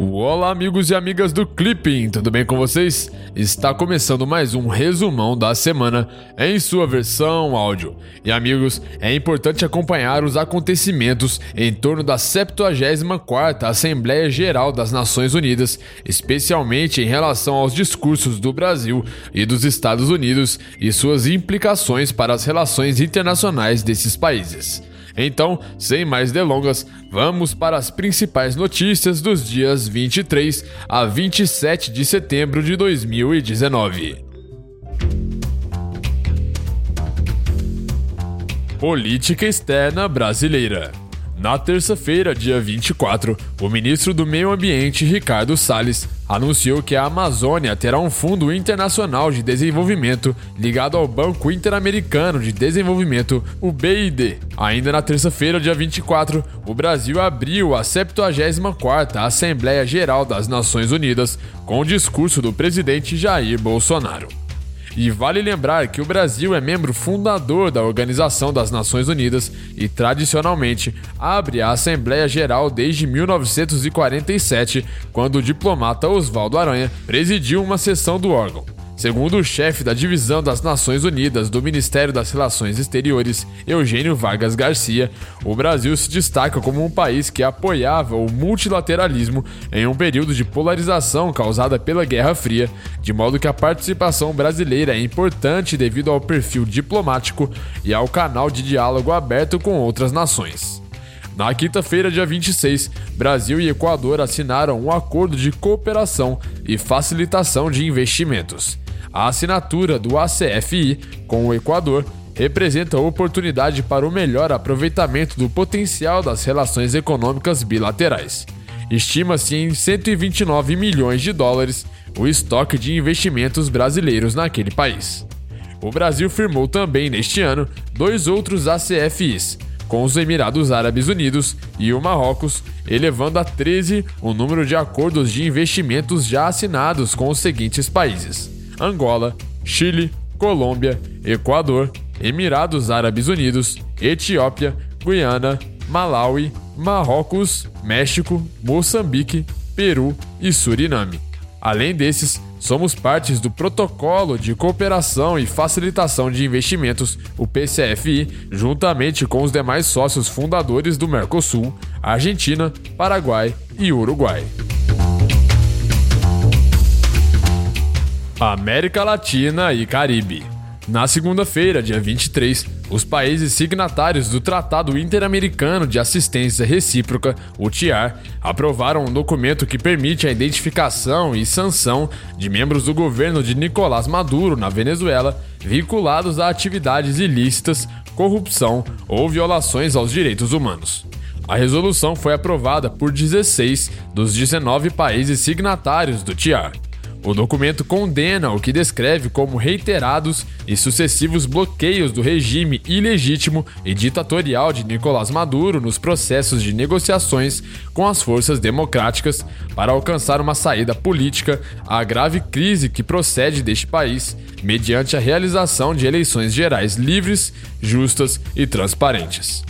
Olá, amigos e amigas do Clipping, tudo bem com vocês? Está começando mais um resumão da semana em sua versão áudio. E amigos, é importante acompanhar os acontecimentos em torno da 74ª Assembleia Geral das Nações Unidas, especialmente em relação aos discursos do Brasil e dos Estados Unidos e suas implicações para as relações internacionais desses países. Então, sem mais delongas, vamos para as principais notícias dos dias 23 a 27 de setembro de 2019. Política externa brasileira. Na terça-feira, dia 24, o ministro do Meio Ambiente, Ricardo Salles, anunciou que a Amazônia terá um fundo internacional de desenvolvimento ligado ao Banco Interamericano de Desenvolvimento, o BID. Ainda na terça-feira, dia 24, o Brasil abriu a 74ª Assembleia Geral das Nações Unidas com o discurso do presidente Jair Bolsonaro. E vale lembrar que o Brasil é membro fundador da Organização das Nações Unidas e, tradicionalmente, abre a Assembleia Geral desde 1947, quando o diplomata Oswaldo Aranha presidiu uma sessão do órgão. Segundo o chefe da divisão das Nações Unidas do Ministério das Relações Exteriores, Eugênio Vargas Garcia, o Brasil se destaca como um país que apoiava o multilateralismo em um período de polarização causada pela Guerra Fria, de modo que a participação brasileira é importante devido ao perfil diplomático e ao canal de diálogo aberto com outras nações. Na quinta-feira, dia 26, Brasil e Equador assinaram um acordo de cooperação e facilitação de investimentos. A assinatura do ACFI com o Equador representa oportunidade para o melhor aproveitamento do potencial das relações econômicas bilaterais. Estima-se em 129 milhões de dólares o estoque de investimentos brasileiros naquele país. O Brasil firmou também neste ano dois outros ACFIs, com os Emirados Árabes Unidos e o Marrocos, elevando a 13 o número de acordos de investimentos já assinados com os seguintes países: Angola, Chile, Colômbia, Equador, Emirados Árabes Unidos, Etiópia, Guiana, Malawi, Marrocos, México, Moçambique, Peru e Suriname. Além desses, somos partes do Protocolo de Cooperação e Facilitação de Investimentos, o PCFI, juntamente com os demais sócios fundadores do Mercosul, Argentina, Paraguai e Uruguai. América Latina e Caribe. Na segunda-feira, dia 23, os países signatários do Tratado Interamericano de Assistência Recíproca, o TIAR, aprovaram um documento que permite a identificação e sanção de membros do governo de Nicolás Maduro na Venezuela vinculados a atividades ilícitas, corrupção ou violações aos direitos humanos. A resolução foi aprovada por 16 dos 19 países signatários do TIAR. O documento condena o que descreve como reiterados e sucessivos bloqueios do regime ilegítimo e ditatorial de Nicolás Maduro nos processos de negociações com as forças democráticas para alcançar uma saída política à grave crise que procede deste país, mediante a realização de eleições gerais livres, justas e transparentes.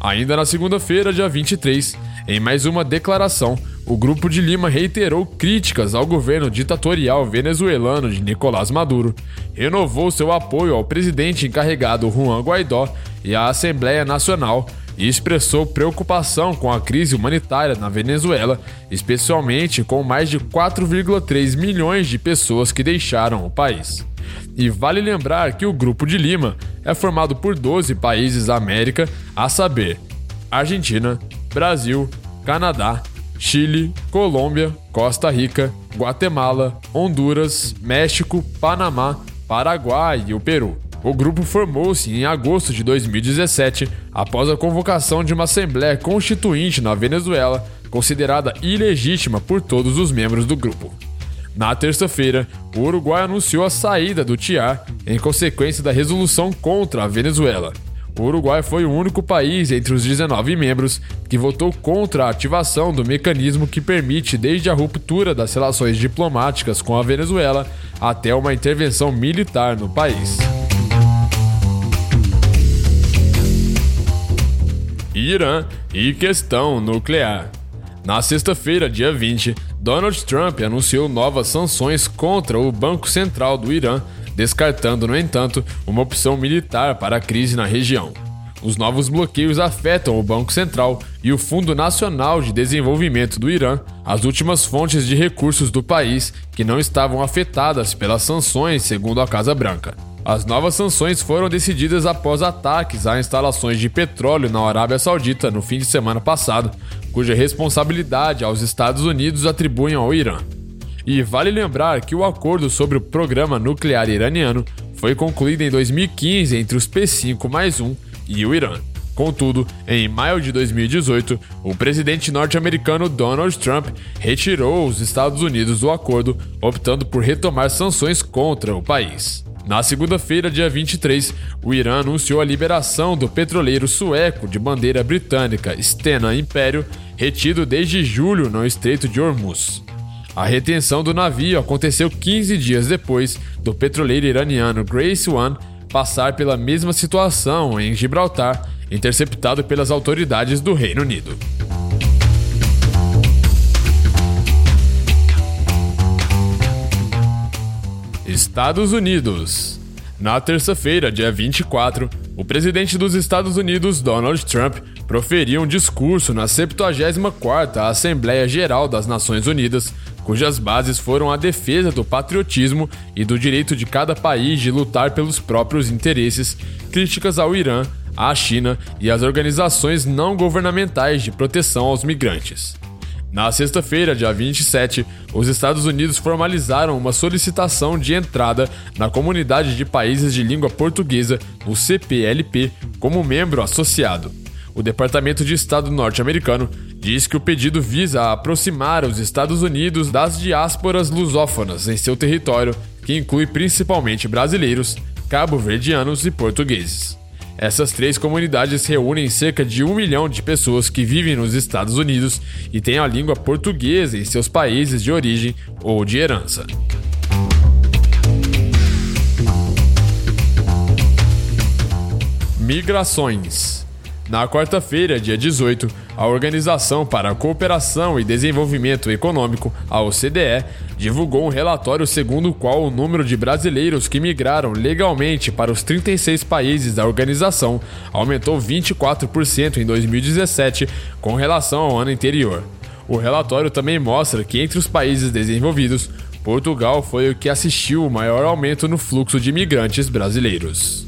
Ainda na segunda-feira, dia 23, em mais uma declaração, o Grupo de Lima reiterou críticas ao governo ditatorial venezuelano de Nicolás Maduro, renovou seu apoio ao presidente encarregado Juan Guaidó e à Assembleia Nacional e expressou preocupação com a crise humanitária na Venezuela, especialmente com mais de 4,3 milhões de pessoas que deixaram o país. E vale lembrar que o Grupo de Lima é formado por 12 países da América, a saber, Argentina, Brasil, Canadá, Chile, Colômbia, Costa Rica, Guatemala, Honduras, México, Panamá, Paraguai e o Peru. O grupo formou-se em agosto de 2017 após a convocação de uma Assembleia Constituinte na Venezuela, considerada ilegítima por todos os membros do grupo. Na terça-feira, o Uruguai anunciou a saída do TIAR em consequência da resolução contra a Venezuela. O Uruguai foi o único país entre os 19 membros que votou contra a ativação do mecanismo que permite desde a ruptura das relações diplomáticas com a Venezuela até uma intervenção militar no país. Irã e questão nuclear. Na sexta-feira, dia 20, Donald Trump anunciou novas sanções contra o Banco Central do Irã, descartando, no entanto, uma opção militar para a crise na região. Os novos bloqueios afetam o Banco Central e o Fundo Nacional de Desenvolvimento do Irã, as últimas fontes de recursos do país que não estavam afetadas pelas sanções, segundo a Casa Branca. As novas sanções foram decididas após ataques a instalações de petróleo na Arábia Saudita no fim de semana passado, cuja responsabilidade aos Estados Unidos atribuem ao Irã. E vale lembrar que o acordo sobre o programa nuclear iraniano foi concluído em 2015 entre os P5 mais 1 e o Irã. Contudo, em maio de 2018, o presidente norte-americano Donald Trump retirou os Estados Unidos do acordo, optando por retomar sanções contra o país. Na segunda-feira, dia 23, o Irã anunciou a liberação do petroleiro sueco de bandeira britânica Stena Império, retido desde julho no Estreito de Hormuz. A retenção do navio aconteceu 15 dias depois do petroleiro iraniano Grace One passar pela mesma situação em Gibraltar, interceptado pelas autoridades do Reino Unido. Estados Unidos. Na terça-feira, dia 24, o presidente dos Estados Unidos, Donald Trump, proferiu um discurso na 74ª Assembleia Geral das Nações Unidas, cujas bases foram a defesa do patriotismo e do direito de cada país de lutar pelos próprios interesses, críticas ao Irã, à China e às organizações não governamentais de proteção aos migrantes. Na sexta-feira, dia 27, os Estados Unidos formalizaram uma solicitação de entrada na Comunidade de Países de Língua Portuguesa, o CPLP, como membro associado. O Departamento de Estado norte-americano diz que o pedido visa aproximar os Estados Unidos das diásporas lusófonas em seu território, que inclui principalmente brasileiros, cabo-verdianos e portugueses. Essas três comunidades reúnem cerca de um milhão de pessoas que vivem nos Estados Unidos e têm a língua portuguesa em seus países de origem ou de herança. Migrações na quarta-feira, dia 18, a Organização para a Cooperação e Desenvolvimento Econômico, a OCDE, divulgou um relatório segundo o qual o número de brasileiros que migraram legalmente para os 36 países da organização aumentou 24% em 2017 com relação ao ano anterior. O relatório também mostra que entre os países desenvolvidos, Portugal foi o que assistiu o maior aumento no fluxo de imigrantes brasileiros.